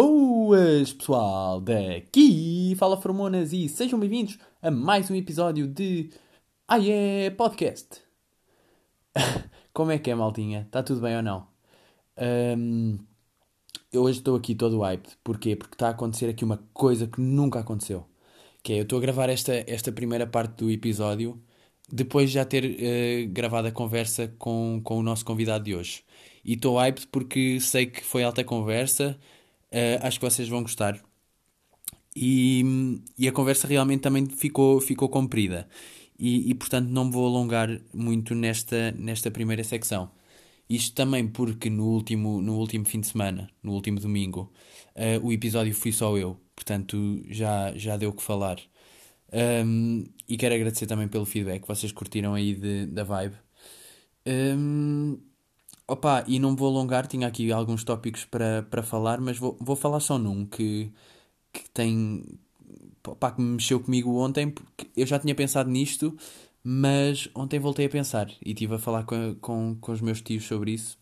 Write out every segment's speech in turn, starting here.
Boas, pessoal! Daqui fala Formonas e sejam bem-vindos a mais um episódio de Ah, é Podcast. Como é que é, maltinha? Está tudo bem ou não? Um, eu hoje estou aqui todo hyped. Porquê? Porque está a acontecer aqui uma coisa que nunca aconteceu. Que é, eu estou a gravar esta, esta primeira parte do episódio depois de já ter uh, gravado a conversa com, com o nosso convidado de hoje. E estou hyped porque sei que foi alta conversa Uh, acho que vocês vão gostar. E, e a conversa realmente também ficou, ficou comprida. E, e, portanto não me vou alongar muito nesta, nesta primeira secção. Isto também porque no último, no último fim de semana, no último domingo, uh, o episódio fui só eu. Portanto já, já deu o que falar. Um, e quero agradecer também pelo feedback. Vocês curtiram aí de, da vibe. Um, Opa, e não vou alongar, tinha aqui alguns tópicos para, para falar, mas vou, vou falar só num que, que tem. Opa, que mexeu comigo ontem, porque eu já tinha pensado nisto, mas ontem voltei a pensar e estive a falar com, com, com os meus tios sobre isso.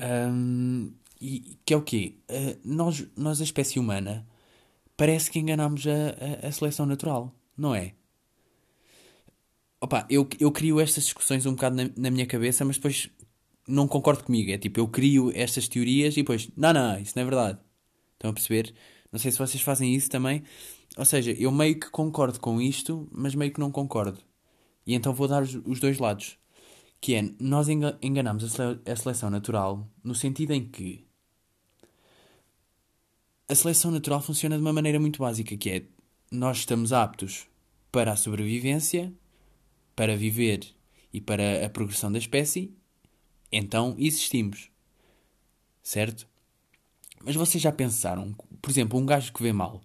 Um, e que é o quê? Uh, nós, nós, a espécie humana, parece que enganamos a, a, a seleção natural, não é? Opa, eu, eu crio estas discussões um bocado na, na minha cabeça, mas depois não concordo comigo. É tipo, eu crio estas teorias e depois, não, não, isso não é verdade. Estão a perceber? Não sei se vocês fazem isso também. Ou seja, eu meio que concordo com isto, mas meio que não concordo. E então vou dar os, dois lados. Que é, nós enganamos a, a seleção natural no sentido em que a seleção natural funciona de uma maneira muito básica, que é nós estamos aptos para a sobrevivência, para viver e para a progressão da espécie, então existimos. Certo? Mas vocês já pensaram, por exemplo, um gajo que vê mal,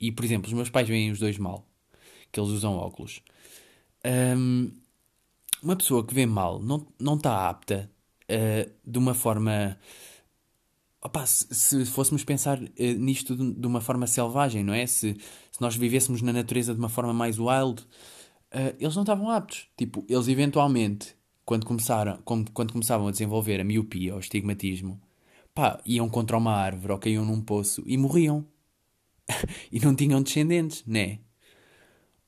e por exemplo, os meus pais veem os dois mal, que eles usam óculos. Um, uma pessoa que vê mal não, está apta uh, de uma forma. Opa, se, se fôssemos pensar uh, nisto de, de, uma forma selvagem, não é? Se, se nós vivêssemos na natureza de uma forma mais wild, uh, eles não estavam aptos. Tipo, eles eventualmente quando, começaram, quando, quando começavam a desenvolver a miopia ou o estigmatismo, pá, iam contra uma árvore ou caíam num poço e morriam. e não tinham descendentes, né?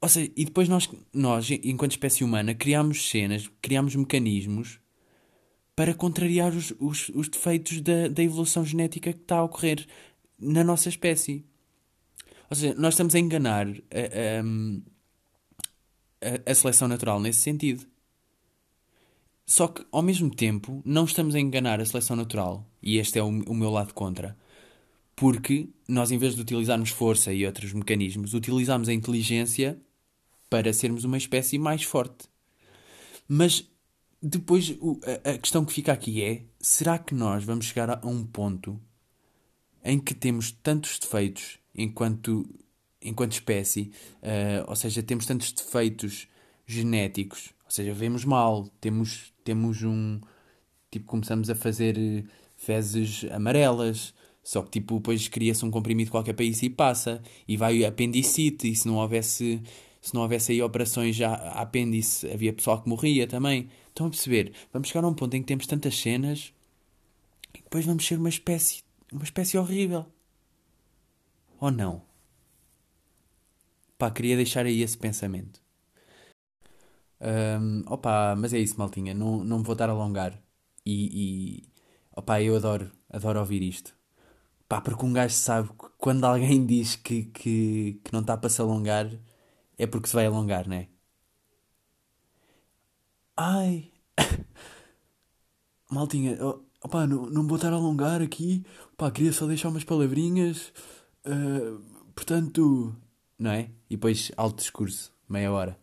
Ou seja, e depois nós, nós, enquanto espécie humana, criámos cenas, criámos mecanismos para contrariar os, os, os defeitos da, da evolução genética que está a ocorrer na nossa espécie. Ou seja, nós estamos a enganar a, a, a seleção natural nesse sentido. Só que, ao mesmo tempo, não estamos a enganar a seleção natural, e este é o, o meu lado contra, porque nós, em vez de utilizarmos força e outros mecanismos, utilizamos a inteligência para sermos uma espécie mais forte. Mas depois a, questão que fica aqui é: será que nós vamos chegar a, a um ponto em que temos tantos defeitos enquanto, enquanto espécie, uh, ou seja, temos tantos defeitos genéticos, ou seja, vemos mal, temos temos um. Tipo, começamos a fazer eh, fezes amarelas. Só que, tipo, depois cria-se um comprimido qualquer país e passa. E vai apendicite. E se não houvesse, se não houvesse aí operações já apêndice, havia pessoal que morria também. Estão a perceber? Vamos chegar a um ponto em que temos tantas cenas e depois vamos ser uma espécie, uma espécie horrível. Ou não? Pá, queria deixar aí esse pensamento. Um, opa, mas é isso, maltinha. Não, não me vou estar a alongar. E, e opa, eu adoro, adoro ouvir isto. Pá, porque um gajo sabe que quando alguém diz que, que, que não está para se alongar, é porque se vai alongar, não é? Ai! Maltinha, opa, não, não vou estar a alongar aqui. Pá, queria só deixar umas palavrinhas. Uh, portanto, não é? E depois alto discurso, meia hora.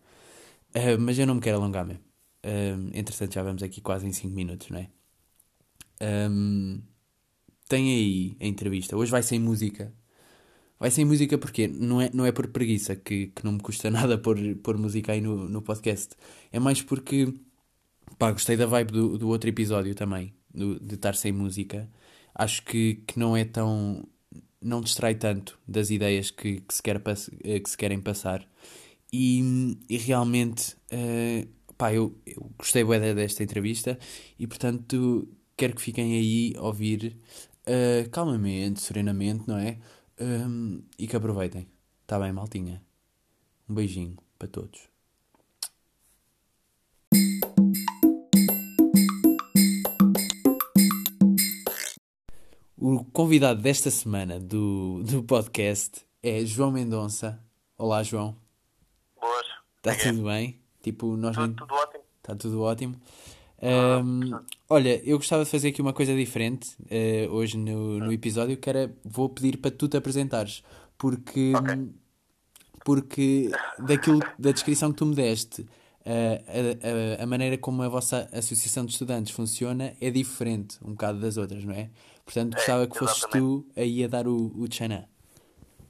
Uh, mas eu não me quero alongar mesmo. Uh, entretanto, já vamos aqui quase em 5 minutos, não é? Um, tem aí a entrevista. Hoje vai sem música. Vai sem música porque não é, não é por preguiça que, que não me custa nada pôr, pôr música aí no, no podcast. É mais porque pá, gostei da vibe do, do outro episódio também, do, de estar sem música. Acho que, que não é tão. não distrai tanto das ideias que, que, se, quer, que se querem passar. E, e realmente, uh, pá, eu, eu gostei bem desta entrevista e, portanto, quero que fiquem aí a ouvir uh, calmamente, serenamente, não é? Um, e que aproveitem. Está bem, maltinha? Um beijinho para todos. O convidado desta semana do, do podcast é João Mendonça. Olá, João. Está é tudo bem? Tipo, nós tudo, tudo ótimo. Está tudo ótimo. Um, olha, eu gostava de fazer aqui uma coisa diferente uh, hoje no, no episódio, que era, vou pedir para tu te apresentares, porque, okay. porque daquilo, da descrição que tu me deste, uh, a, a, a, maneira como a vossa associação de estudantes funciona é diferente um bocado das outras, não é? Portanto, é, gostava que fosses tu aí a dar o, o tchanã.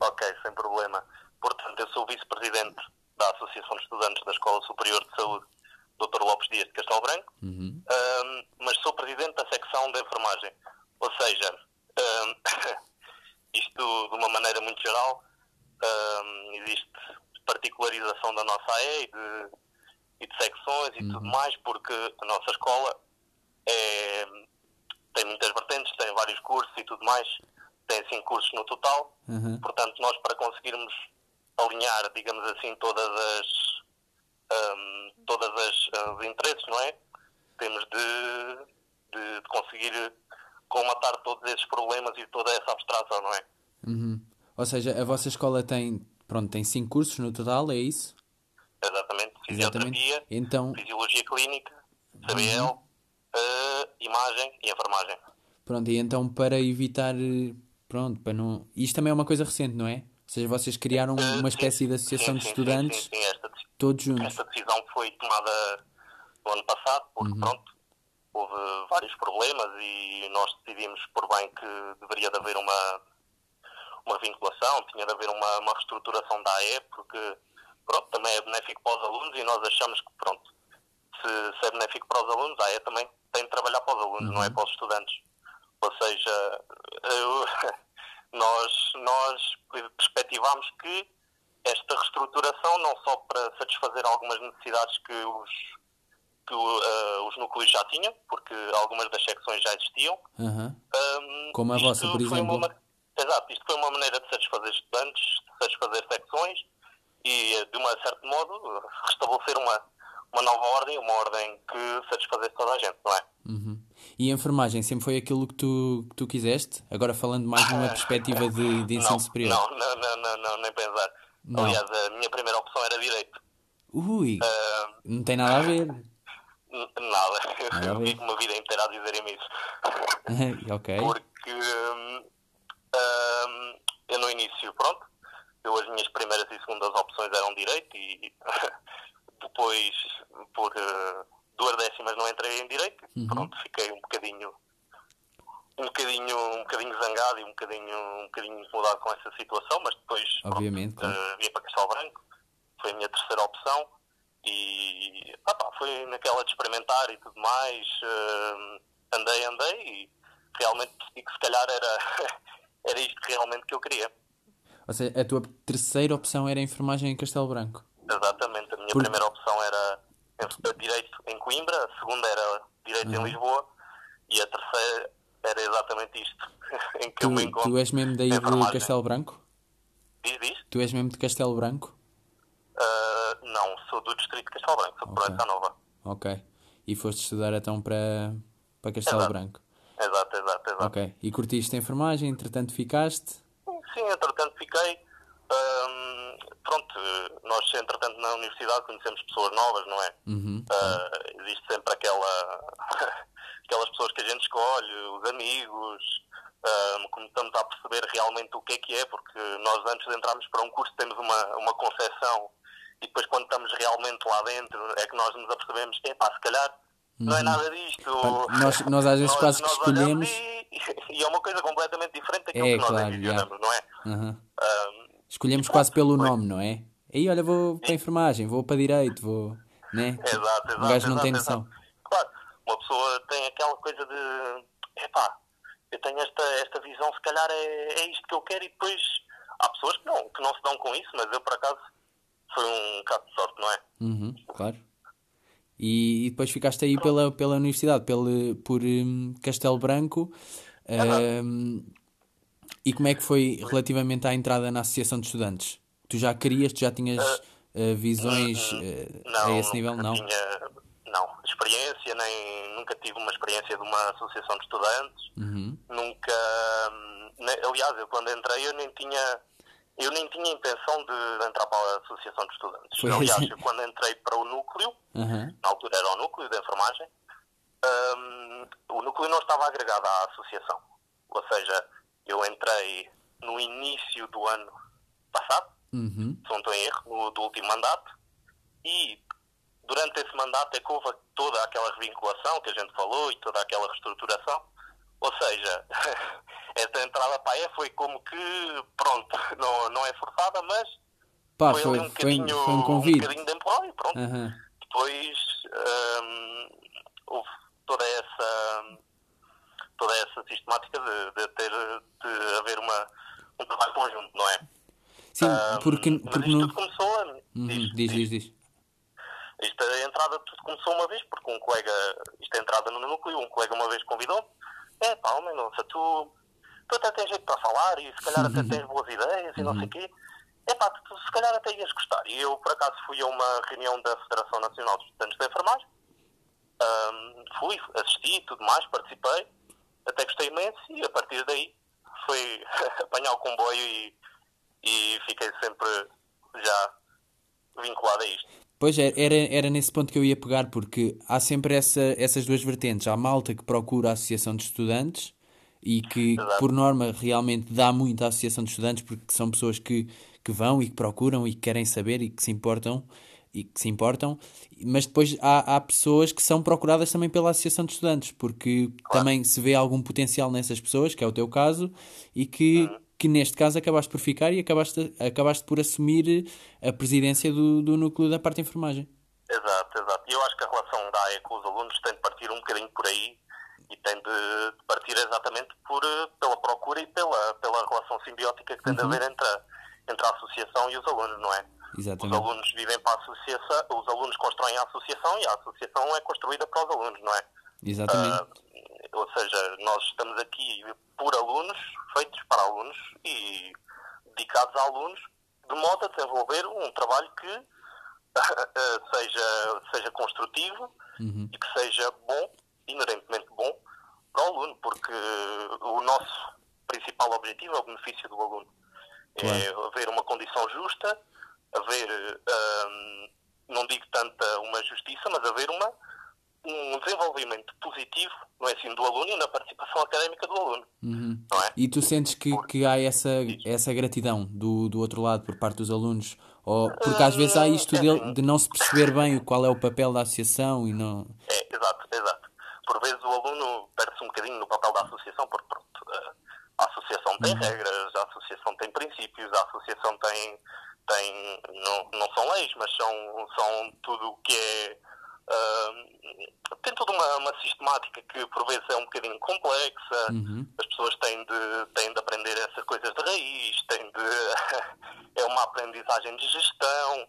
Ok, sem problema. Portanto, eu sou vice-presidente da Associação de Estudantes da Escola Superior de Saúde Dr. Lopes Dias de Castelo Branco, uhum. um, mas sou presidente da secção de enfermagem. Ou seja, um, isto de uma maneira muito geral, um, existe particularização da nossa AE e de, e de secções e uhum. tudo mais, porque a nossa escola é, tem muitas vertentes, tem vários cursos e tudo mais, tem cinco cursos no total. Uhum. Portanto, nós para conseguirmos alinhar, digamos assim, todas as um, todas as, os interesses, não é? Temos de, de, de, conseguir colmatar todos esses problemas e toda essa abstração, não é? Uhum. Ou seja, a vossa escola tem, pronto, tem cinco cursos no total, é isso? Exatamente. Fisioterapia, então... Fisiologia Clínica, CBL, uhum. uh, Imagem e Enfermagem. Pronto, e então para evitar... Pronto, para não... Isto também é uma coisa recente, não é? Seja, vocês criaram uma espécie de associação de estudantes sim, sim, esta Todos juntos. Esta decisão foi tomada no ano passado, porque uhum. pronto, houve vários problemas e nós decidimos por bem que deveria de haver uma, uma vinculação, tinha de haver uma, uma reestruturação da AE, porque pronto, também é benéfico para os alunos e nós achamos que pronto, se, se é benéfico para os alunos, a AE também tem de trabalhar para os alunos, uhum. não é uhum. para os estudantes. Ou seja, eu, nós, nós perspectivamos que esta reestruturação não só para satisfazer algumas necessidades que os, que uh, os núcleos já tinham, porque algumas das secções já existiam. Uhum. Um, Como a vossa, por exemplo. Uma, exato, isto foi uma maneira de satisfazer estudantes, de satisfazer secções e, de um certo modo, restabelecer uma, uma nova ordem, uma ordem que satisfazesse toda a gente, não é? Uhum. E a enfermagem sempre foi aquilo que tu, que tu quiseste? Agora falando mais numa perspectiva de, de ensino não, superior. Não, não, não, não, não, nem pensar. Não. Aliás, a minha primeira opção era direito. Ui, uh, não tem nada a ver. Nada. nada eu vivo uma vida inteira a dizerem-me isso. ok. Porque um, um, eu no início, pronto, eu as minhas primeiras e segundas opções eram direito e depois por uh, duas décimas não entrei em direito. Uhum. Pronto, fiquei um bocadinho um bocadinho, um bocadinho zangado e um bocadinho, um bocadinho incomodado com essa situação, mas depois Obviamente, pronto, uh, vim para Castelo Branco, foi a minha terceira opção e opa, foi naquela de experimentar e tudo mais, uh, andei, andei e realmente percebi que se calhar era, era isto realmente que eu queria. Ou seja, a tua terceira opção era a enfermagem em Castelo Branco? Exatamente, a minha Por... primeira opção era direito em Coimbra, a segunda era direito uhum. em Lisboa e a terceira era exatamente isto em que tu, eu me encontro. Tu és mesmo daí de Castelo Branco? Diz, diz? Tu és mesmo de Castelo Branco? Uh, não, sou do distrito de Castelo Branco, sou de okay. Proença Nova. Ok. E foste estudar então para, para Castelo exato. Branco? Exato, exato, exato. Ok. E curtiste a enfermagem, entretanto ficaste? Sim, entretanto fiquei. Pronto, nós entretanto na universidade conhecemos pessoas novas, não é? Uhum. Uh, existe sempre aquela aquelas pessoas que a gente escolhe, os amigos, um, começamos a perceber realmente o que é que é, porque nós antes de entrarmos para um curso temos uma, uma concepção e depois quando estamos realmente lá dentro é que nós nos apercebemos que, pá, se calhar não é uhum. nada disto. Nós, nós às vezes nós, quase que escolhemos... E, e, é uma coisa completamente diferente daquilo é, que nós claro, envisionamos, não é? Uhum. Um, escolhemos quase pelo nome, não é? Aí olha, vou para a enfermagem, vou para direito, vou... Né? Exato, exato. O gajo não exato, tem noção. Exato. Claro, uma pessoa tem aquela coisa de epá, eu tenho esta, esta visão, se calhar é, é isto que eu quero e depois há pessoas que não, que não se dão com isso, mas eu por acaso foi um caso de sorte, não é? Uhum, claro. E, e, depois ficaste aí pela, pela universidade, pelo, por um, Castelo Branco. Um, e como é que foi relativamente à entrada na Associação de Estudantes? Tu já querias, tu já tinhas uh, visões uh, não, a esse nível? Não. Tinha, não, experiência, nem nunca tive uma experiência de uma associação de estudantes. Uhum. Nunca. Nem, aliás, eu quando entrei eu nem tinha. Eu nem tinha intenção de entrar para a Associação de Estudantes. Foi aliás, assim. eu quando entrei para o núcleo, Uhum. na altura era o núcleo de enfermagem, hum, o núcleo não estava agregado à associação. Ou seja, eu entrei no início do ano passado, Uhum. se não estou em erro, no, do último mandato, e durante esse mandato é que houve toda aquela revinculação que a gente falou e toda aquela reestruturação. Ou seja, essa entrada para a E foi como que, pronto, não, não é forçada, mas Pá, foi, foi, um bocadinho, foi um um convite. bocadinho de empurrão e pronto. Aham. Depois hum, houve toda essa toda essa sistemática de, de ter de haver uma, um trabalho conjunto, não é? Sim, Hum, porque, porque isto no... tudo começou a, Uhum, diz- Diz, diz, diz. isto, a entrada tudo começou uma vez, porque um colega, isto é entrada no núcleo, um colega uma vez convidou-me, é pá, nossa, tu, tu até tens jeito para falar e se calhar até tens boas ideias e não sei o quê. É pá, tu, se calhar até ias gostar. E eu, por acaso, fui a uma reunião da Federação Nacional dos Estudantes de Enfermagem, Ahm, fui, assisti e tudo mais, participei, até gostei imenso e a partir daí foi apanhar o comboio e, e fiquei sempre já vinculado a isto. Pois é, era, era nesse ponto que eu ia pegar, porque há sempre essa, essas duas vertentes. Há a malta que procura a Associação de Estudantes e que, Exato. por norma, realmente dá muito à Associação de Estudantes, porque são pessoas que, que vão e que procuram e que querem saber e que se importam e que se importam, mas depois há, há pessoas que são procuradas também pela Associação de Estudantes, porque também se vê algum potencial nessas pessoas, que é o teu caso, e que, que neste caso acabaste por ficar e acabaste, acabaste por assumir a presidência do, do núcleo da parte de enfermagem. Exato, exato. E eu acho que a relação da AE com os alunos tem de partir um bocadinho por aí e tem de partir exatamente por, pela procura e pela, pela relação simbiótica que tem de haver entre a, entre a associação e os alunos, não é? Os Exatamente. alunos vivem para a associação, os alunos constroem a associação e a associação é construída para os alunos, não é? Exatamente. Ah, ou seja, nós estamos aqui por alunos, feitos para alunos e dedicados a alunos, de modo a desenvolver um trabalho que ah, seja, seja construtivo Uhum. e que seja bom, inerentemente bom, para o aluno, porque o nosso principal objetivo é o benefício do aluno. É haver uma condição justa, haver, ah, não digo tanta uma justiça, mas haver uma, um desenvolvimento positivo no ensino do aluno e na participação académica do aluno. Uhum. Não é? E tu sentes que, que há essa, essa gratidão do, do outro lado por parte dos alunos? Ou, porque às vezes há isto de, de não se perceber bem qual é o papel da associação e não. É, exato, exato. Por vezes o aluno perde-se um bocadinho no papel da associação, porque pronto, eh, a associação tem regras, a associação tem princípios, a associação tem, tem não, não são leis, mas são, são tudo o que é. ah, tem toda uma, uma sistemática que por vezes é um bocadinho complexa, Uhum. as pessoas têm de, têm de aprender essas coisas de raiz, têm de, é uma aprendizagem de gestão,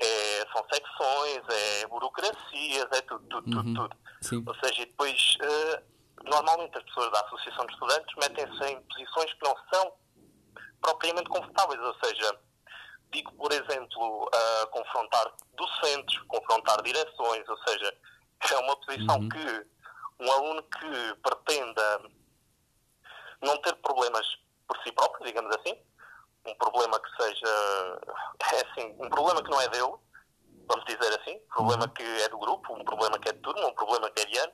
é, são secções, é burocracias, é tudo, tudo, tudo, tudo. Sim. Ou seja, e depois, eh, normalmente as pessoas da Associação de Estudantes metem-se em posições que não são propriamente confortáveis. Ou seja, digo, por exemplo, a confrontar docentes, confrontar direções, ou seja, é uma posição que um aluno que pretenda não ter problemas por si próprio, digamos assim, um problema que seja, é assim, um problema que não é dele, vamos dizer assim, um problema que é do grupo, um problema que é de turma, um problema que é de ano,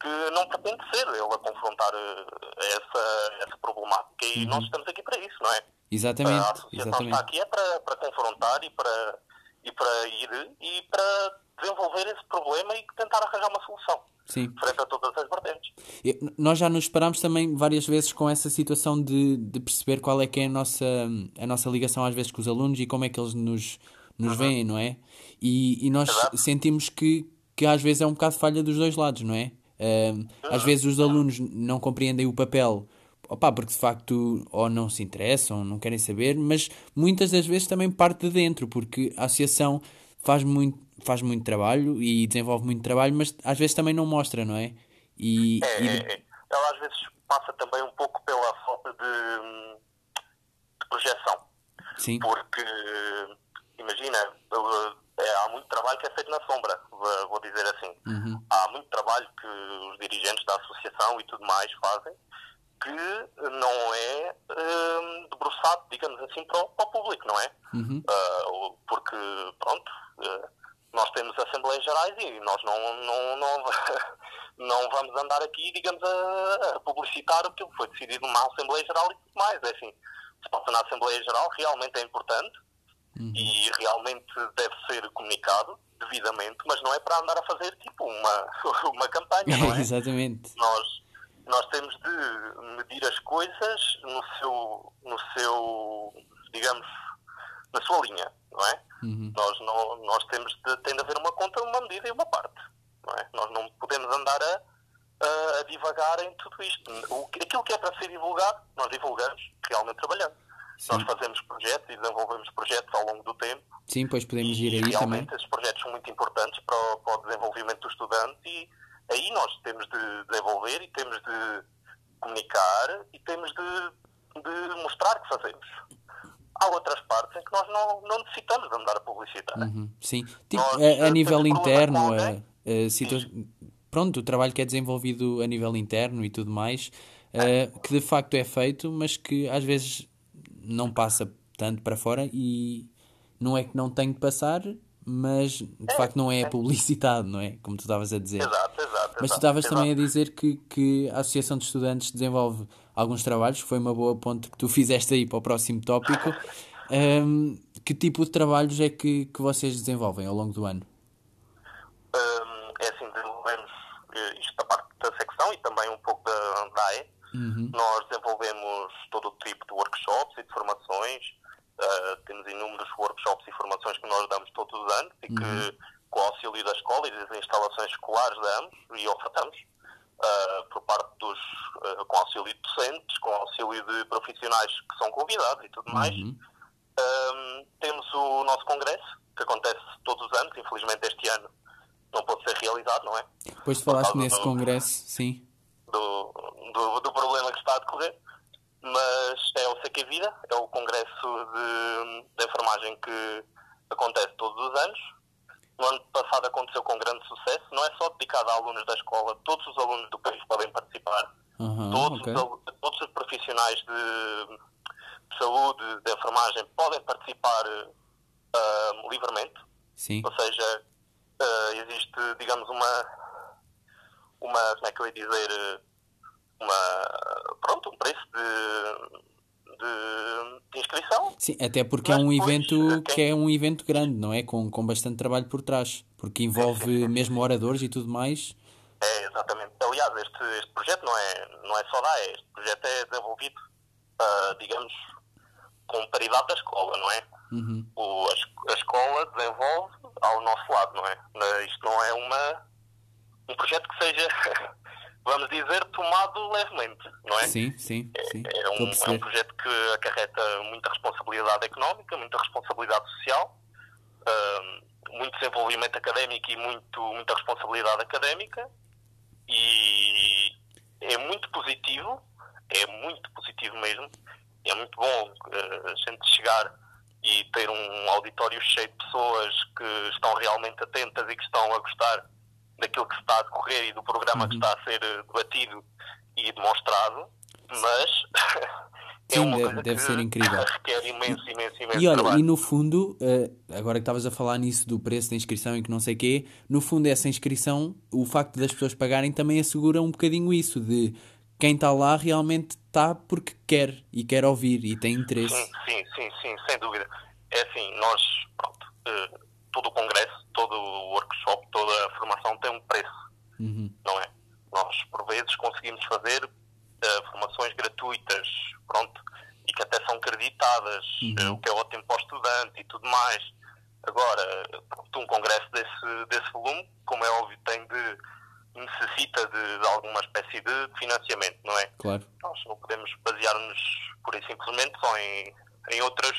que não pretende ser ele a confrontar eh, essa, essa problemática. E nós estamos aqui para isso, não é? Exatamente. a associação está Exatamente. aqui é para, para confrontar e para, e para ir e para desenvolver esse problema e tentar arranjar uma solução Sim. frente a todas as vertentes. Nós já nos separámos também várias vezes com essa situação de, de perceber qual é que é a nossa, a nossa ligação às vezes com os alunos e como é que eles nos, nos veem, não é? E, e nós Exato. sentimos que, que às vezes é um bocado falha dos dois lados, não é? Às vezes os alunos não compreendem o papel, opá, porque de facto ou não se interessam, não querem saber, mas muitas das vezes também parte de dentro, porque a associação faz muito, faz muito trabalho e desenvolve muito trabalho, mas às vezes também não mostra, não é? E, É, e é, é. Ela às vezes passa também um pouco pela falta de, de projeção. Sim. Porque, imagina, é, há muito trabalho que é feito na sombra, vou dizer assim. Uhum. Há muito trabalho que os dirigentes da associação e tudo mais fazem que não é um, debruçado, digamos assim, para o, para o público, não é? Uhum. Uh, porque, pronto, uh, nós temos Assembleias Gerais e nós não, não, não, não vamos andar aqui, digamos, a, a publicitar o que foi decidido numa Assembleia Geral e tudo mais. É assim, se passa na Assembleia Geral realmente é importante Uhum. e realmente deve ser comunicado devidamente, mas não é para andar a fazer tipo uma, uma campanha, não é? Exatamente. Nós, nós temos de medir as coisas no seu, no seu digamos, na sua linha, não é? Uhum. Nós, não, nós temos de, tem de haver uma conta, uma medida e uma parte, não é? Nós não podemos andar a, a, a divagar em tudo isto. O, aquilo que é para ser divulgado, nós divulgamos, realmente trabalhando. Sim. Nós fazemos projetos e desenvolvemos projetos ao longo do tempo Sim, pois podemos ir aí também. realmente esses projetos são muito importantes para o, para o desenvolvimento do estudante e aí nós temos de desenvolver e temos de comunicar e temos de, de mostrar que fazemos. Há outras partes em que nós não, não necessitamos de andar a publicitar. Uhum, Sim. Tipo, a, a nível interno, a, a situa- pronto, o trabalho que é desenvolvido a nível interno e tudo mais, eh, que de facto é feito, mas que às vezes não passa tanto para fora e não é que não tem de passar, mas de facto não é publicitado, não é? Como tu estavas a dizer. Exato, exato. Mas tu estavas também a dizer que, que a Associação de Estudantes desenvolve alguns trabalhos, foi uma boa ponte que tu fizeste aí para o próximo tópico. Ahm, que tipo de trabalhos é que, que vocês desenvolvem ao longo do ano? Hum, é assim, desenvolvemos eh, isto da parte da secção e também um pouco da, da AE. Uhum. Nós desenvolvemos todo o tipo de workshops e de formações. Uh, temos inúmeros workshops e formações que nós damos todos os anos e que, com o auxílio da escola e das instalações escolares, damos e ofertamos. uh, por parte dos. uh, com auxílio de docentes, com auxílio de profissionais que são convidados e tudo mais. Uhum. Um, temos o nosso congresso, que acontece todos os anos, infelizmente este ano não pôde ser realizado, não é? Depois falaste causa nesse do- congresso, sim. Do, do, do problema que está a decorrer, mas é o CQ Vida, é o congresso de, de enfermagem que acontece todos os anos. No ano passado aconteceu com grande sucesso, não é só dedicado a alunos da escola, todos os alunos do país podem participar, Aham, todos, ok. os, todos os profissionais de, de saúde, de enfermagem, podem participar ah, livremente. Sim. Ou seja, eh, existe, digamos, uma, uma, como é que eu ia dizer, eh, uma, pronto, um preço de, de, de inscrição. Sim, até porque é Mas um depois, evento eh, quem- que é um evento grande, não é? Com, com bastante trabalho por trás. Porque envolve mesmo oradores e tudo mais. É, exatamente. Aliás, este, este projeto não é, não é só da AE, este projeto é desenvolvido, ah, digamos, com paridade da escola, não é? Uhum. O, a, a escola desenvolve ao nosso lado, não é? Isto não é uma, um projeto que seja, vamos dizer, tomado levemente, não é? Sim, sim, sim. É a um, é um projeto que acarreta muita responsabilidade económica, muita responsabilidade social, ah, muito desenvolvimento académico e muito, muita responsabilidade académica e é muito positivo, é muito positivo mesmo, é muito bom eh, a gente chegar e ter um auditório cheio de pessoas que estão realmente atentas e que estão a gostar daquilo que está a decorrer e do programa Uhum. que está a ser eh, debatido e demonstrado, mas é Sim, uma deve- ser incrível. requer imenso, imenso, imenso E olha, trabalho. e no fundo, eh, agora que estavas a falar nisso do preço da inscrição e que não sei quê, no fundo essa inscrição, o facto das pessoas pagarem também assegura um bocadinho isso, de quem está lá realmente está porque quer e quer ouvir e tem interesse. Sim, sim, sim, sim, sem dúvida. É assim, nós, pronto, eh, todo o congresso, todo o workshop, toda a formação tem um preço, Uhum. não é? Nós, por vezes, conseguimos fazer eh, formações gratuitas, pronto, e que até são creditadas, eh, o que é ótimo para o estudante e tudo mais. Agora, pronto, um congresso desse, desse volume, como é óbvio, tem de necessita de, de alguma espécie de financiamento, não é? Claro. Nós não podemos basear-nos pura e simplesmente só em, em, outras,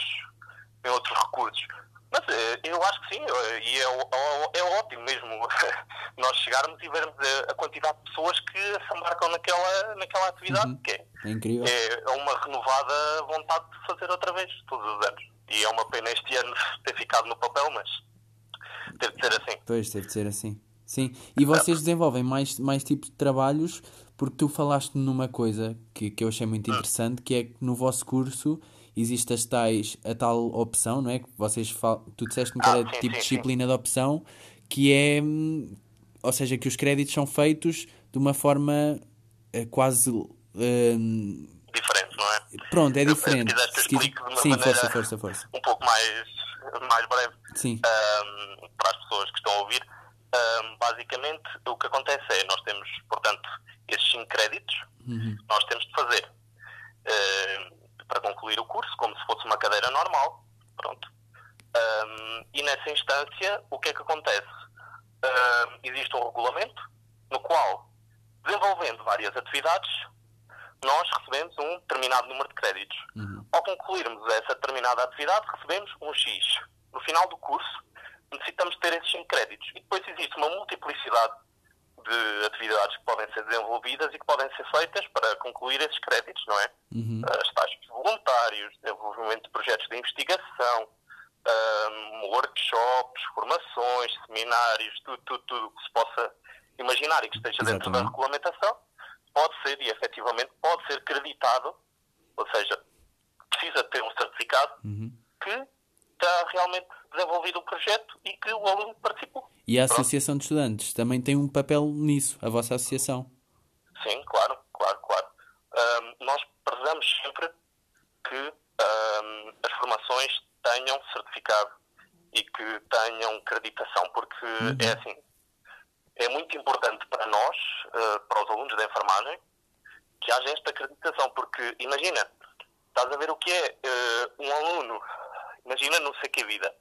em outros recursos. Mas eh, eu acho que sim, eh, e é, é, é ótimo mesmo nós chegarmos e vermos a, a, quantidade de pessoas que se embarcam naquela, naquela atividade, Uhum. que é, É incrível. é uma renovada vontade de fazer outra vez, todos os anos. E é uma pena este ano ter ficado no papel, mas teve de ser assim. Pois, teve de ser assim. Sim. E vocês desenvolvem mais, mais tipos de trabalhos porque tu falaste numa coisa que, que eu achei muito interessante, que é que no vosso curso existe as tais, a tal opção, não é? Que vocês fal... Tu disseste-me que Ah, era sim, tipo sim, disciplina de opção, que é... hum, Ou seja, que os créditos são feitos de uma forma eh, quase... hum, Diferente, não é? pronto, é diferente. Se eu Se quis- explique de uma Sim, força, força, força. um pouco mais, mais breve. Sim. ahm, para as pessoas que estão a ouvir. Ahm, basicamente, o que acontece é, nós temos, portanto, esses 5 créditos, Uhum. nós temos de fazer ahm, para concluir o curso, como se fosse uma cadeira normal. Pronto. Ahm, e nessa instância, o que é que acontece? Ahm, existe um regulamento no qual, desenvolvendo várias atividades, nós recebemos um determinado número de créditos. Uhum. Ao concluirmos essa determinada atividade, recebemos um X. No final do curso, necessitamos ter esses 5 créditos. E depois existe uma multiplicidade de atividades que podem ser desenvolvidas e que podem ser feitas para concluir esses créditos, não é? Uhum. As taxas de voluntários, desenvolvimento de projetos de investigação, ahm, workshops, formações, seminários, tudo, tudo, tudo que se possa imaginar e que esteja dentro da Exatamente. regulamentação, pode ser, e efetivamente pode ser creditado, ou seja, precisa ter um certificado Uhum. que está realmente desenvolvido o projeto e que o aluno participou. E a Pronto. Associação de Estudantes também tem um papel nisso, a vossa associação. Sim, claro, claro, claro. Ahm, nós prezamos sempre que ahm, as formações tenham certificado e que tenham acreditação, porque é assim, é muito importante para nós, ah, para os alunos da enfermagem, que haja esta acreditação, porque imagina, estás a ver o que é ah, um aluno, imagina no CQ Vida,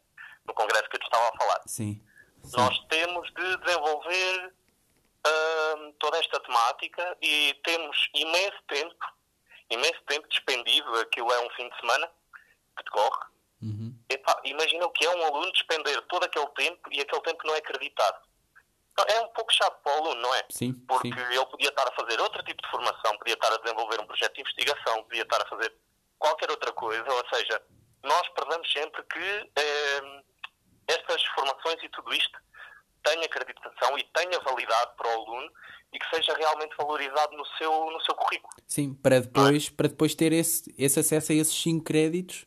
no congresso que eu te estava a falar. Sim. Sim. Nós temos de desenvolver hum, toda esta temática e temos imenso tempo, imenso tempo despendido, aquilo é um fim de semana que decorre. Uhum. Epá, imagina o que é um aluno despender todo aquele tempo e aquele tempo não é acreditado. Então, É um pouco chato para o aluno, não é? Sim, Porque sim. ele podia estar a fazer outro tipo de formação, podia estar a desenvolver um projeto de investigação, podia estar a fazer qualquer outra coisa, ou seja, nós perdemos sempre que eh, estas formações e tudo isto tenha acreditação e tenha validade para o aluno e que seja realmente valorizado no seu, no seu currículo. Sim, para depois, para depois ter esse, esse acesso a esses 5 créditos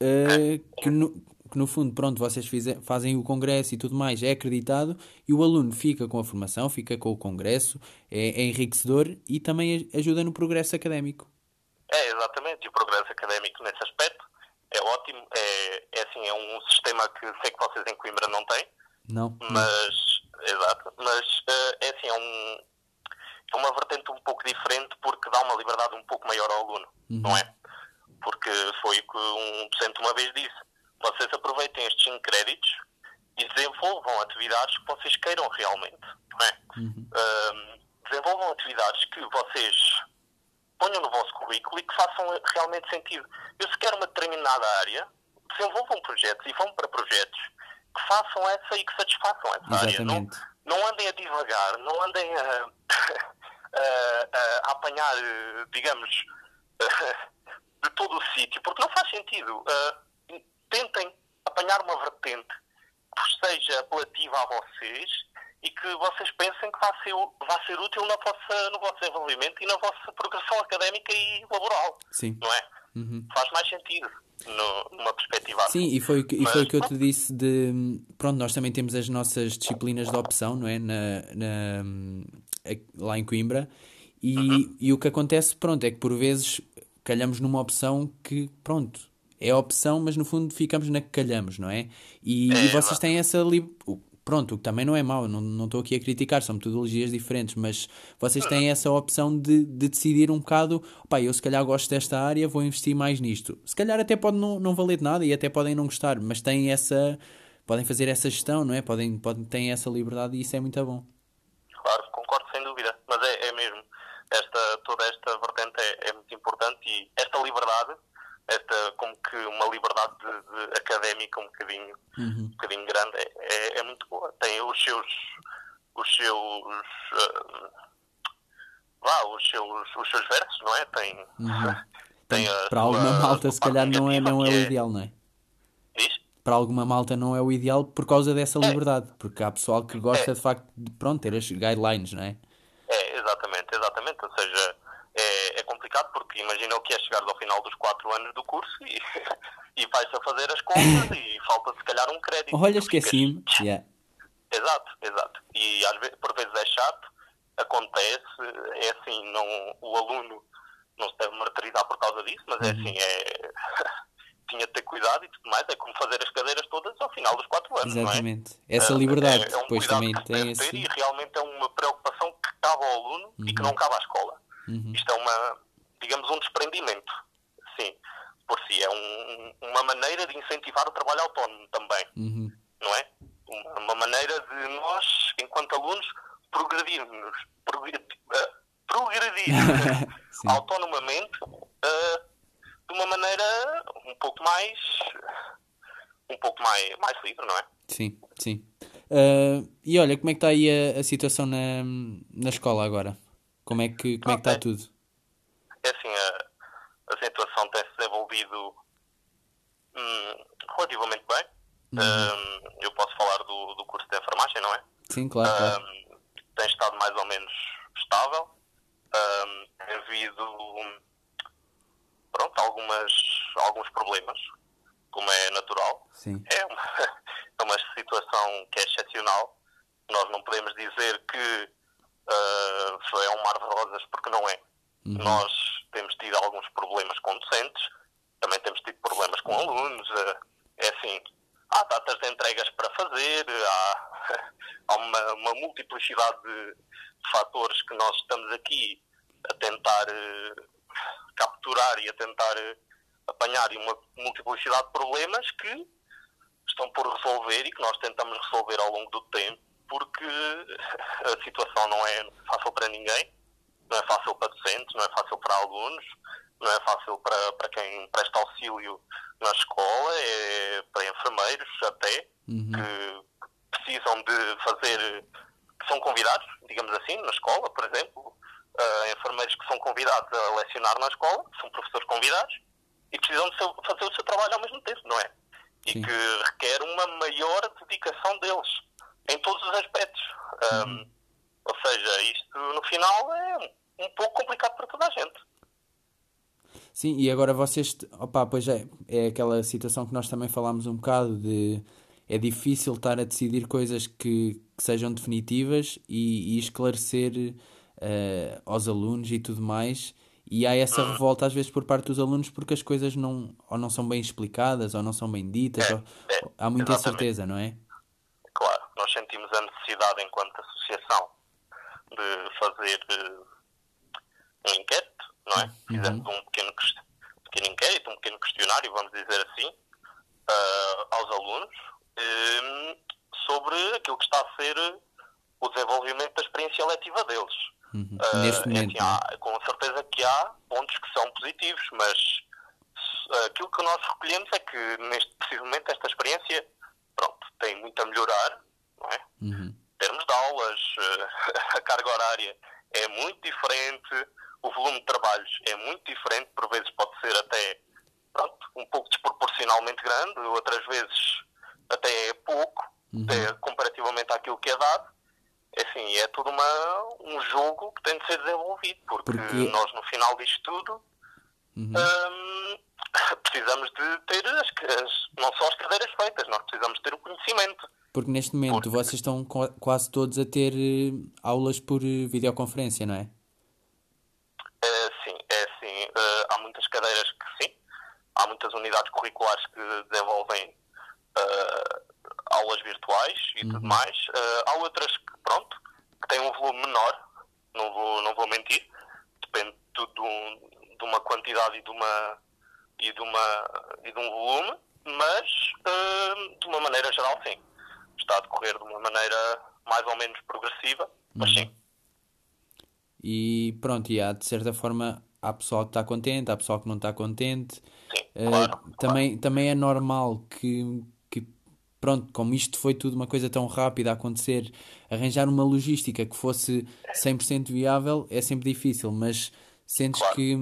eh, que, no, que no fundo, pronto, vocês fize- fazem o congresso e tudo mais, é acreditado e o aluno fica com a formação, fica com o congresso, é, é enriquecedor e também ajuda no progresso académico. É, exatamente, e o progresso académico nesse aspecto é ótimo, é, é assim, é um sistema que sei que vocês em Coimbra não têm, Não? mas exato, mas eh, é assim, é, um, é uma vertente um pouco diferente porque dá uma liberdade um pouco maior ao aluno, não é? Porque foi o que um docente uma vez disse, vocês aproveitem estes 5 créditos e desenvolvam atividades que vocês queiram realmente, não é? Ahm, desenvolvam atividades que vocês ponham no vosso currículo e que façam realmente sentido. Eu se quero uma determinada área, desenvolvam projetos e vão para projetos que façam essa e que satisfaçam essa área. Não, Exatamente. não andem a divagar, não andem a, a- a apanhar, digamos, de todo o sítio, porque não faz sentido. Eh, tentem apanhar uma vertente que seja apelativa a vocês e que vocês pensem que vai ser, vai ser útil na vossa, no vosso desenvolvimento e na vossa progressão académica e laboral. Sim. Não é? Uhum. Faz mais sentido no- numa perspectiva assim. Sim, e foi, o que- e Mas- foi o que eu te disse de... Pronto, nós também temos as nossas disciplinas de opção, não é? Na, na- lá em Coimbra. E, Uhum. e o que acontece, pronto, é que por vezes calhamos numa opção que, pronto, é a opção, mas no fundo ficamos na que calhamos, não é? E, É, e vocês têm essa... Li... Pronto, o que também não é mau, não estou aqui a criticar, são metodologias diferentes, mas vocês têm essa opção de, de decidir um bocado, pá, eu se calhar gosto desta área, vou investir mais nisto. Se calhar até pode não, não valer de nada e até podem não gostar, mas têm essa, podem fazer essa gestão, não é? Podem, podem, têm essa liberdade e isso é muito bom. Claro, concordo sem dúvida. Mas é, é mesmo. Esta, toda esta vertente é, é muito importante e esta liberdade esta como que uma liberdade de, de académica um bocadinho, um bocadinho grande é, é, é muito boa. Tem os seus os seus uh, vá, os seus os seus versos, não é? Tem, tem a Para alguma a malta, se calhar, não é, não é o que ideal, não é? Diz? Para alguma malta, não é o ideal por causa dessa liberdade. Porque há pessoal que gosta de facto de pronto, ter as guidelines, não é? É, exatamente, exatamente. Ou seja, é, é complicado porque imagina o que é chegar ao final dos quatro anos do curso e, e vais a fazer as contas e falta se calhar um crédito. Olha, ficas- esqueci-me. Yeah. Exato, exato. E às vezes, por vezes é chato, acontece, é assim, não, o aluno não se deve martirizar por causa disso, mas é Uhum. assim, é. Tinha de ter cuidado e tudo mais, é como fazer as cadeiras todas ao final dos quatro anos, não é? Exatamente. Essa É- liberdade é, é um depois também que tem esse. ter e realmente é uma preocupação que cabe ao aluno e que não cabe à escola. Isto é uma, digamos, um desprendimento, sim, por si. É um- uma maneira de incentivar o trabalho autónomo também, Uhum. não é? Uma, maneira de nós, enquanto alunos, progredirmos, progredir, eh, progredir Sim. autonomamente eh, de uma maneira um pouco mais um pouco mais, mais livre, não é? Sim, sim. Ah, e olha, como é que está aí a, a situação na, na escola agora? Como é que, como é que está tudo? É assim, a, a situação tem se desenvolvido hum, relativamente bem. Hum, eu posso falar do, do curso de enfermagem, não é? Sim, claro, claro. Hum, tem estado mais ou menos estável. Hum, tem havido pronto, algumas, alguns problemas, como é natural. Sim. É uma, é uma situação que é excepcional. Nós não podemos dizer que ah, é um mar de rosas, porque não é. Nós temos tido alguns problemas com docentes, também temos tido problemas com alunos. ah, é assim, há datas de entregas para fazer, há, há uma, uma multiplicidade de fatores que nós estamos aqui a tentar eh, capturar e a tentar eh, apanhar e uma multiplicidade de problemas que estão por resolver e que nós tentamos resolver ao longo do tempo, porque a situação não é fácil para ninguém, não é fácil para docentes, não é fácil para alunos, não é fácil para, para quem presta auxílio na escola, é para enfermeiros até, que precisam de fazer, que são convidados, digamos assim, na escola, por exemplo, ah, enfermeiros que são convidados a lecionar na escola, que são professores convidados, e precisam de seu- fazer o seu trabalho ao mesmo tempo, não é? E Sim. que requer uma maior dedicação deles, em todos os aspectos. Ahm, Ou seja, isto no final é um pouco complicado para toda a gente. Sim, e agora vocês, opá, pois é, é aquela situação que nós também falámos um bocado de é difícil estar a decidir coisas que, que sejam definitivas e, e esclarecer eh, aos alunos e tudo mais. E há essa revolta às vezes por parte dos alunos porque as coisas não, ou não são bem explicadas ou não são bem ditas. É, ou- é, há muita exatamente. incerteza, não é? Claro, nós sentimos a necessidade, enquanto associação, de fazer eh, um inquérito, não é? Fizemos um pequeno, pequeno inquérito, um pequeno questionário, vamos dizer assim, ah, aos alunos, eh, sobre aquilo que está a ser o desenvolvimento da experiência letiva deles. Uhum. Ah, Neste é momento, assim, não é? há- com certeza que há pontos que são positivos, mas aquilo que nós recolhemos é que neste preciso momento esta experiência pronto, tem muito a melhorar, não é? Uhum. Em termos de aulas, a carga horária é muito diferente, o volume de trabalhos é muito diferente, por vezes pode ser até pronto, um pouco desproporcionalmente grande, outras vezes até é pouco, até comparativamente àquilo que é dado. É assim, é tudo uma, um jogo que tem de ser desenvolvido, porque, Porque- nós no final disto tudo Uhum. hum, precisamos de ter as, as- não só as cadeiras feitas, nós precisamos ter o conhecimento. Porque neste momento Porque- vocês estão qua- quase todos a ter eh, aulas por eh, videoconferência, não é? Eh, sim, é assim. eh, há muitas cadeiras que sim. Há muitas unidades curriculares que desenvolvem eh, aulas virtuais e tudo mais. Eh, há outras que, pronto, que têm um volume menor, não vou, não vou mentir. Depende tudo de, um- de uma quantidade e de, uma, e, de uma, e de um volume, mas de uma maneira geral, sim. Está a decorrer de uma maneira mais ou menos progressiva, mas sim. E pronto, e há, de certa forma, há pessoal que está contente, há pessoal que não está contente. Sim. Uh, claro, também, claro. também é normal que, que, pronto, como isto foi tudo uma coisa tão rápida a acontecer, arranjar uma logística que fosse 100% viável é sempre difícil, mas sentes claro. que,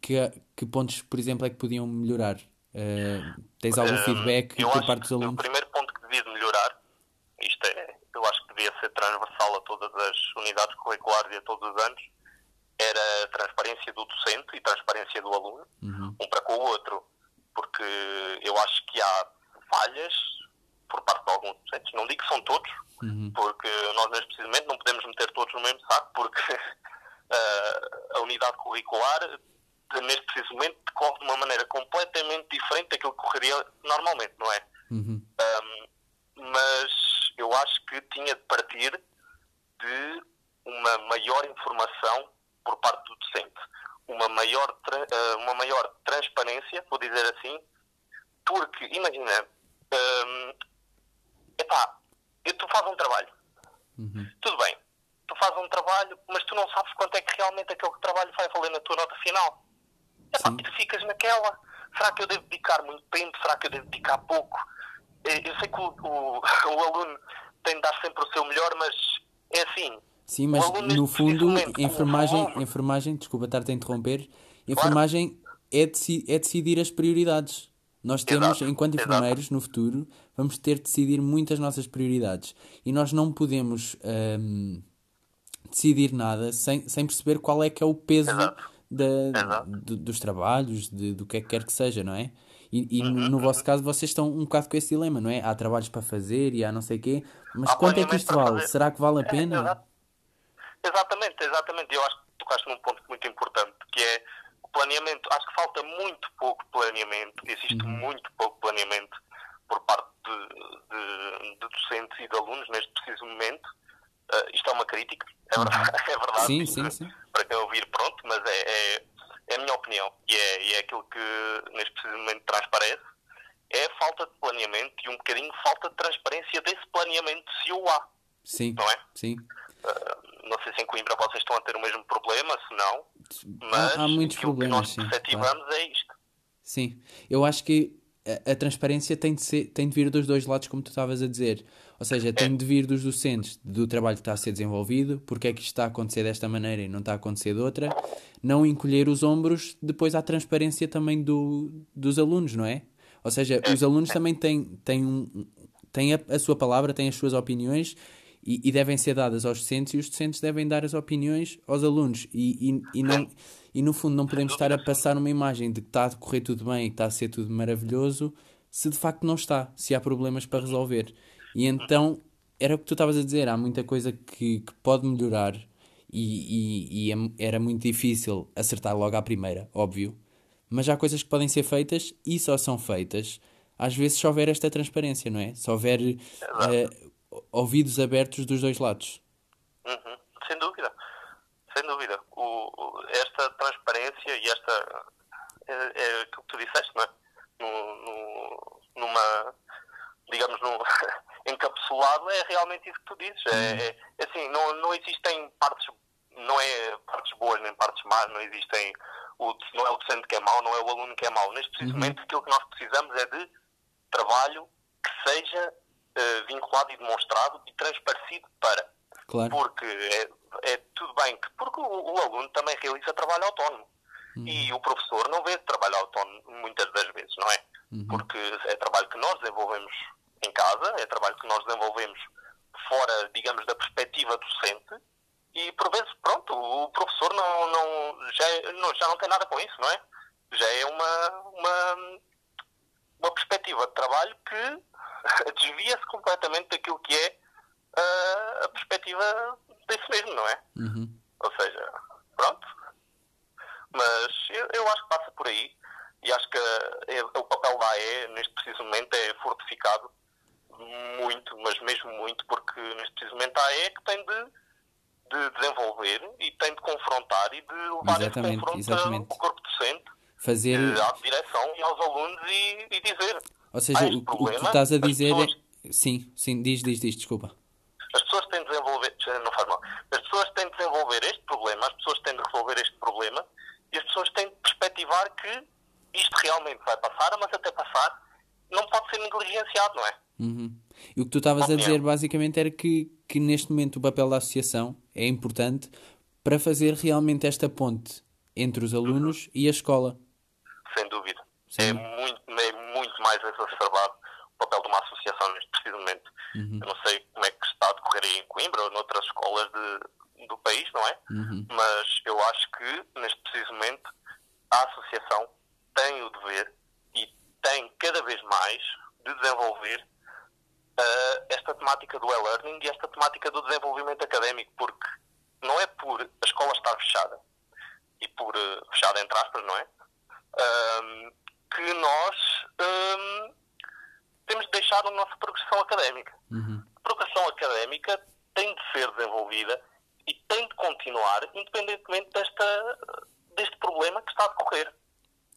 que, que pontos, por exemplo, é que podiam melhorar? Uh, tens algum feedback por parte dos alunos? O primeiro ponto que devia melhorar, isto é, eu acho que devia ser transversal a todas as unidades curriculares e a todos os anos, era a transparência do docente e transparência do aluno, uhum. um para com o outro. Porque eu acho que há falhas por parte de alguns docentes, não digo que são todos, uhum. porque nós neste precisamente não podemos meter todos no mesmo saco, porque uh, a unidade curricular neste preciso momento decorre de uma maneira completamente diferente daquilo que correria normalmente, não é? Uhum. Um, mas eu acho que tinha de partir de uma maior informação por parte do docente, uma maior, uh, uma maior transparência, vou dizer assim, porque, imagina, um, epá, tu fazes um trabalho, uhum. tudo bem, tu fazes um trabalho, mas tu não sabes quanto é que realmente aquele trabalho vai valer na tua nota final. Epá, tu ficas naquela, será que eu devo dedicar muito tempo, será que eu devo dedicar pouco? Eu sei que o, o, o aluno tem de dar sempre o seu melhor, mas é assim, Sim, mas no fundo, enfermagem, enfermagem, desculpa estar-te a interromper, enfermagem é, deci é decidir as prioridades. Nós temos, Exato. enquanto enfermeiros, Exato. no futuro, vamos ter de decidir muitas nossas prioridades. E nós não podemos um, decidir nada sem, sem perceber qual é que é o peso da, do, dos trabalhos, de, do que é que quer que seja, não é? E, e uhum. no vosso caso vocês estão um bocado com esse dilema, não é? Há trabalhos para fazer e há não sei o quê, mas há quanto é que isto vale? Fazer. Será que vale a é, pena? É, Exatamente, exatamente. Eu acho que tocaste num ponto muito importante, que é o planeamento. Acho que falta muito pouco planeamento, existe uhum. muito pouco planeamento por parte de, de, de, docentes e de alunos neste preciso momento. Uh, isto é uma crítica, é verdade, uhum. é verdade sim, sim, sim. para quem ouvir, pronto, mas é, é, é, a minha opinião e é, e é aquilo que neste preciso momento transparece. É a falta de planeamento e um bocadinho falta de transparência desse planeamento, se o há. Sim, não é? sim. Uh, não sei se em Coimbra vocês estão a ter o mesmo problema, se não. Mas há, há muitos problemas, que nós perceptivamos claro. é isto. Sim, eu acho que a, a, transparência tem de, ser, tem de vir dos dois lados, como tu estavas a dizer. Ou seja, tem de vir dos docentes, do trabalho que está a ser desenvolvido, porque é que isto está a acontecer desta maneira e não está a acontecer de outra. Não encolher os ombros depois à transparência também do, dos alunos, não é? Ou seja, os alunos também têm, têm, um, têm a, a sua palavra, têm as suas opiniões e, e, devem ser dadas aos docentes e os docentes devem dar as opiniões aos alunos e, e, e, não, e no fundo não podemos estar a passar uma imagem de que está a correr tudo bem e que está a ser tudo maravilhoso se de facto não está, se há problemas para resolver. E então era o que tu estavas a dizer, há muita coisa que, que pode melhorar e, e, e é era muito difícil acertar logo à primeira, óbvio, mas há coisas que podem ser feitas e só são feitas às vezes se houver esta transparência, não é? Se houver uh, ouvidos abertos dos dois lados. Uhum, sem dúvida, sem dúvida. O, esta transparência e esta é, é aquilo que tu disseste, não é? No, no, numa, digamos, num, encapsulado é realmente isso que tu dizes. É, uhum. é, é, assim, não, não existem partes, não é partes boas nem partes más, não existem o, não é o docente que é mau, não é o aluno que é mau. Neste uhum. aquilo que nós precisamos é de trabalho que seja uh, vinculado e demonstrado e transparecido para. Claro. Porque é, é, tudo bem, que, porque o, o, aluno também realiza trabalho autónomo. Uhum. E o professor não vê trabalho autónomo muitas das vezes, não é? Uhum. Porque é trabalho que nós desenvolvemos em casa, é trabalho que nós desenvolvemos fora, digamos, da perspectiva docente, e por vezes, pronto, o professor não, não, já, não, já não tem nada com isso, não é? Já é uma, uma, uma perspectiva de trabalho que desvia-se completamente daquilo que é uh, a perspectiva desse mesmo, não é? Uhum. Ou seja, pronto. Mas eu, eu, acho que passa por aí e acho que é, o papel da AE neste preciso momento é fortificado muito, mas mesmo muito, porque neste preciso momento a AE é que tem de, de desenvolver e tem de confrontar e de levar exatamente, esse confronto exatamente. ao corpo docente, Fazer... à direção e aos alunos e, e dizer ou seja, o, o, que tu estás a dizer é- pessoas... é. Sim, sim, diz, diz, diz, desculpa. As pessoas têm de desenvolver. Não faz mal. As pessoas têm de desenvolver este problema, as pessoas têm de resolver este problema e as pessoas têm de perspectivar que isto realmente vai passar, mas até passar não pode ser negligenciado, não é? Uhum. E o que tu estavas a dizer basicamente era que, que neste momento o papel da associação é importante para fazer realmente esta ponte entre os alunos uhum. e a escola. Sem dúvida. É muito, é muito mais exacerbado papel de uma associação neste preciso momento. Uhum. Eu não sei como é que está a decorrer aí em Coimbra ou noutras escolas de, do país, não é? Uhum. Mas eu acho que neste preciso momento a associação tem o dever e tem cada vez mais de desenvolver uh, esta temática do e-learning e esta temática do desenvolvimento académico, porque não é por a escola estar fechada e por uh, fechada entre aspas, não é? Um, que nós um, temos de deixar a nossa progressão académica. Uhum. A progressão académica tem de ser desenvolvida e tem de continuar, independentemente desta, deste problema que está a decorrer.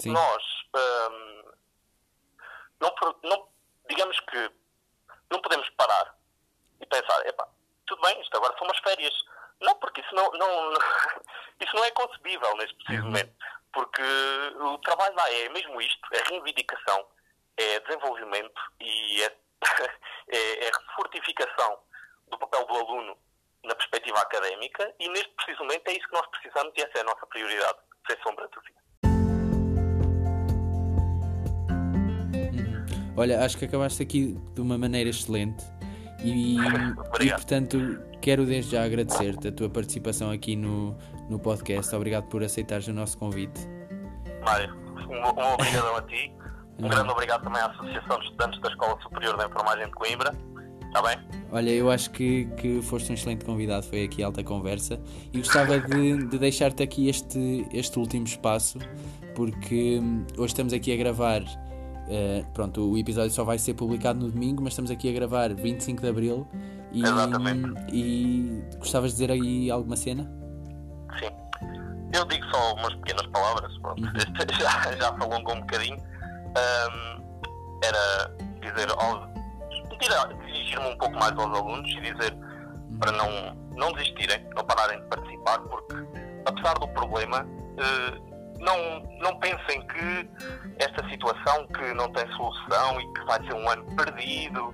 Sim. Nós um, não, não, digamos que não podemos parar e pensar, epá, tudo bem, isto agora são umas férias. Não, porque isso não, não, isso não é concebível neste preciso uhum. momento. Porque o trabalho lá é mesmo isto, é reivindicação, é desenvolvimento e é, é, é fortificação do papel do aluno na perspectiva académica e neste preciso momento é isso que nós precisamos e essa é a nossa prioridade, sem sombra de dúvida. Olha, acho que acabaste aqui de uma maneira excelente e, e portanto quero desde já agradecer-te a tua participação aqui no, no podcast. Obrigado por aceitares o nosso convite. Mário, um, um obrigado a ti. Um uhum. grande obrigado também à Associação de Estudantes da Escola Superior da Enfermagem de Coimbra. Está bem? Olha, eu acho que, que foste um excelente convidado, foi aqui alta conversa e gostava de, de deixar-te aqui este, este último espaço, porque hum, hoje estamos aqui a gravar Uh, pronto, o episódio só vai ser publicado no domingo, mas estamos aqui a gravar 25 de Abril e, Exatamente. e gostavas de dizer aí alguma cena? Sim. Eu digo só umas pequenas palavras, pronto. Uhum. já, já falou um bocadinho. Um, era dizer, dirigir-me um pouco mais aos alunos e dizer para não, não desistirem, não pararem de participar, porque apesar do problema, uh, não, não pensem que esta situação que não tem solução e que vai ser um ano perdido,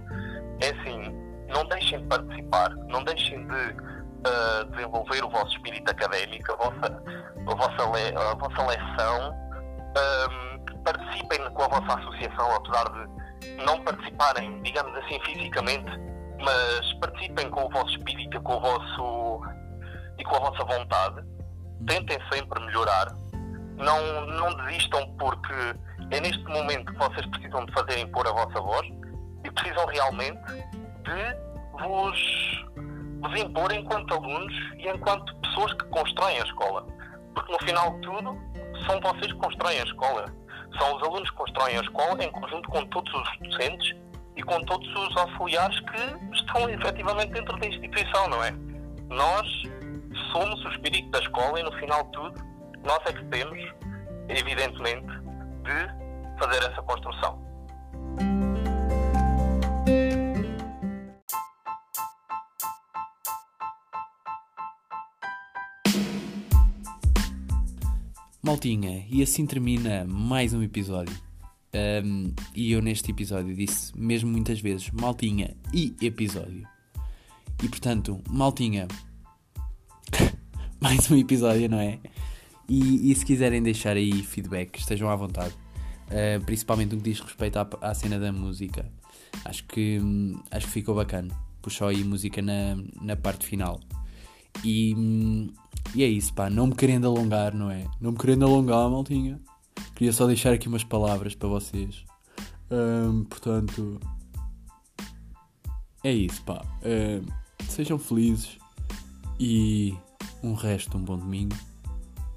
é assim, não deixem de participar, não deixem de uh, desenvolver o vosso espírito académico, a vossa, a vossa, le, a vossa leção, um, participem com a vossa associação, apesar de não participarem, digamos assim, fisicamente, mas participem com o vosso espírito com o vosso, e com a vossa vontade. Tentem sempre melhorar, não, não desistam porque é neste momento que vocês precisam de fazer impor a vossa voz e precisam realmente de vos, vos impor enquanto alunos e enquanto pessoas que constroem a escola. Porque no final de tudo, são vocês que constroem a escola. São os alunos que constroem a escola em conjunto com todos os docentes e com todos os auxiliares que estão efetivamente dentro da instituição, não é? Nós somos o espírito da escola e no final de tudo nós é que temos, evidentemente, de fazer essa construção. Maltinha, e assim termina mais um episódio. Um, e eu neste episódio disse mesmo muitas vezes Maltinha e episódio. E portanto, Maltinha, mais um episódio, não é? E, e, se quiserem deixar aí feedback, estejam à vontade. Uh, principalmente no que diz respeito à, à cena da música. Acho que, acho que ficou bacana. Puxou aí música na, na parte final. E, hum, e é isso, pá. Não me querendo alongar, não é? Não me querendo alongar, maltinha. Queria só deixar aqui umas palavras para vocês. Um, portanto, é isso, pá. Um, sejam felizes e um resto, um bom domingo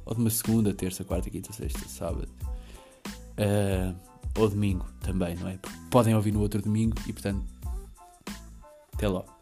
ou de uma segunda, terça, quarta, quinta, sexta, sábado. Uh, ou domingo também, não é? Porque podem ouvir no outro domingo e portanto. Até logo.